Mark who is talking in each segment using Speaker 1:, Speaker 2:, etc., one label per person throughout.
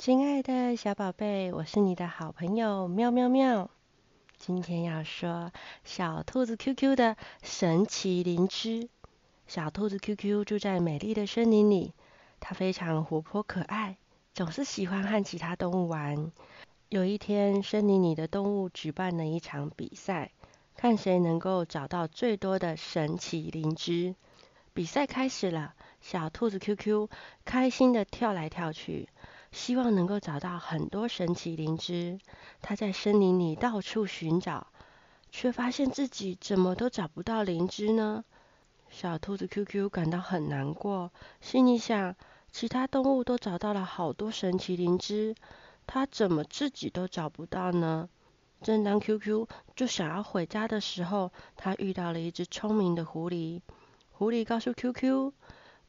Speaker 1: 亲爱的小宝贝，我是你的好朋友喵喵喵。今天要说小兔子 QQ 的神奇灵芝。小兔子 QQ 住在美丽的森林里，它非常活泼可爱，总是喜欢和其他动物玩。有一天，森林里的动物举办了一场比赛，看谁能够找到最多的神奇灵芝。比赛开始了，小兔子 QQ 开心地跳来跳去，希望能够找到很多神奇灵芝。它在森林里到处寻找，却发现自己怎么都找不到灵芝呢？小兔子 QQ 感到很难过，心里想：其他动物都找到了好多神奇灵芝。他怎么自己都找不到呢？正当 QQ 就想要回家的时候，他遇到了一只聪明的狐狸。狐狸告诉 QQ：“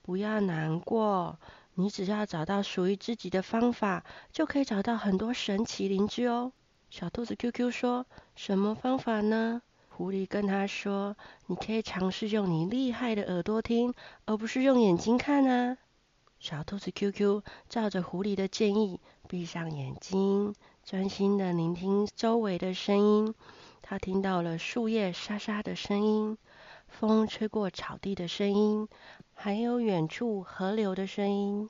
Speaker 1: 不要难过，你只要找到属于自己的方法，就可以找到很多神奇灵芝哦。”小兔子 QQ 说：“什么方法呢？”狐狸跟他说：“你可以尝试用你厉害的耳朵听，而不是用眼睛看啊。”小兔子 QQ 照着狐狸的建议，闭上眼睛，专心地聆听周围的声音。他听到了树叶沙沙的声音，风吹过草地的声音，还有远处河流的声音。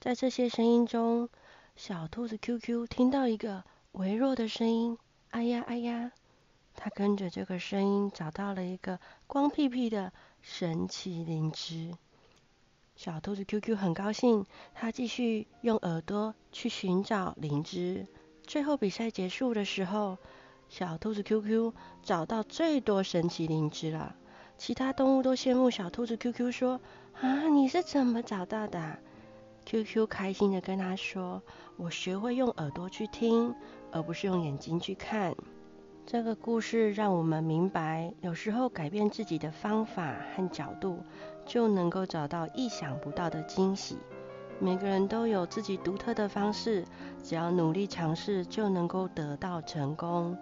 Speaker 1: 在这些声音中，小兔子 QQ 听到一个微弱的声音：“哎呀，哎呀！”它跟着这个声音找到了一个光屁屁的神奇灵芝。小兔子 QQ 很高兴，它继续用耳朵去寻找灵芝。最后比赛结束的时候，小兔子 QQ 找到最多神奇灵芝了。其他动物都羡慕小兔子 QQ，说：“啊，你是怎么找到的？”QQ 开心的跟他说：“我学会用耳朵去听，而不是用眼睛去看。”这个故事让我们明白，有时候改变自己的方法和角度，就能够找到意想不到的惊喜。每个人都有自己独特的方式，只要努力尝试，就能够得到成功。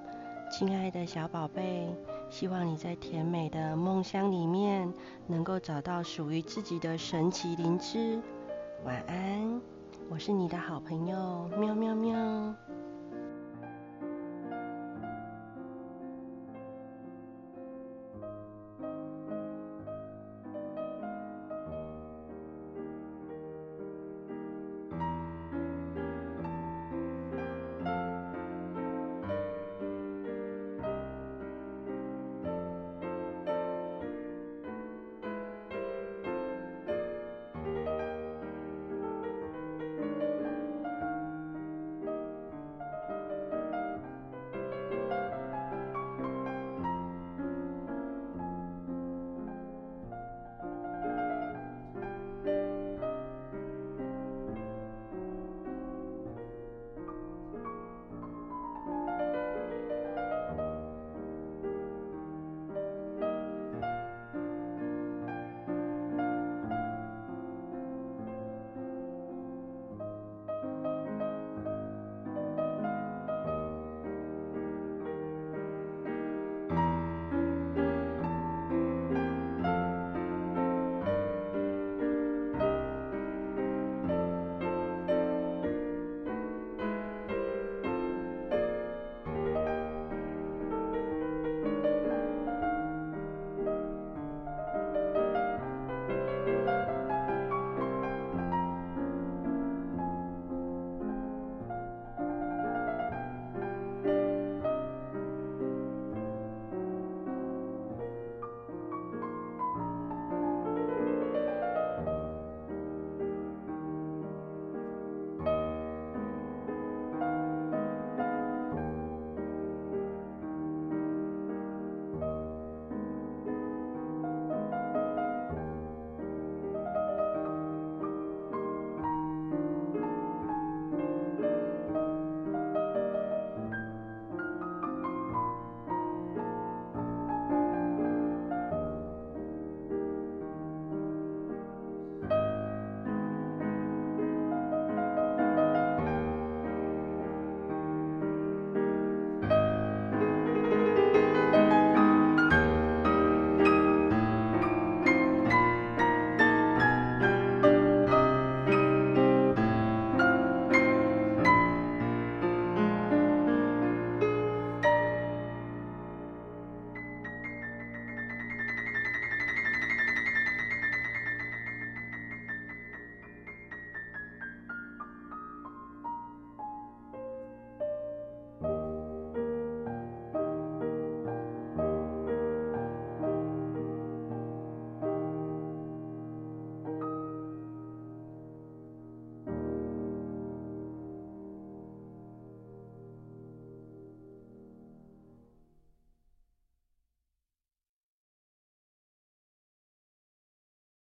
Speaker 1: 亲爱的小宝贝，希望你在甜美的梦乡里面，能够找到属于自己的神奇灵芝。晚安，我是你的好朋友喵喵喵。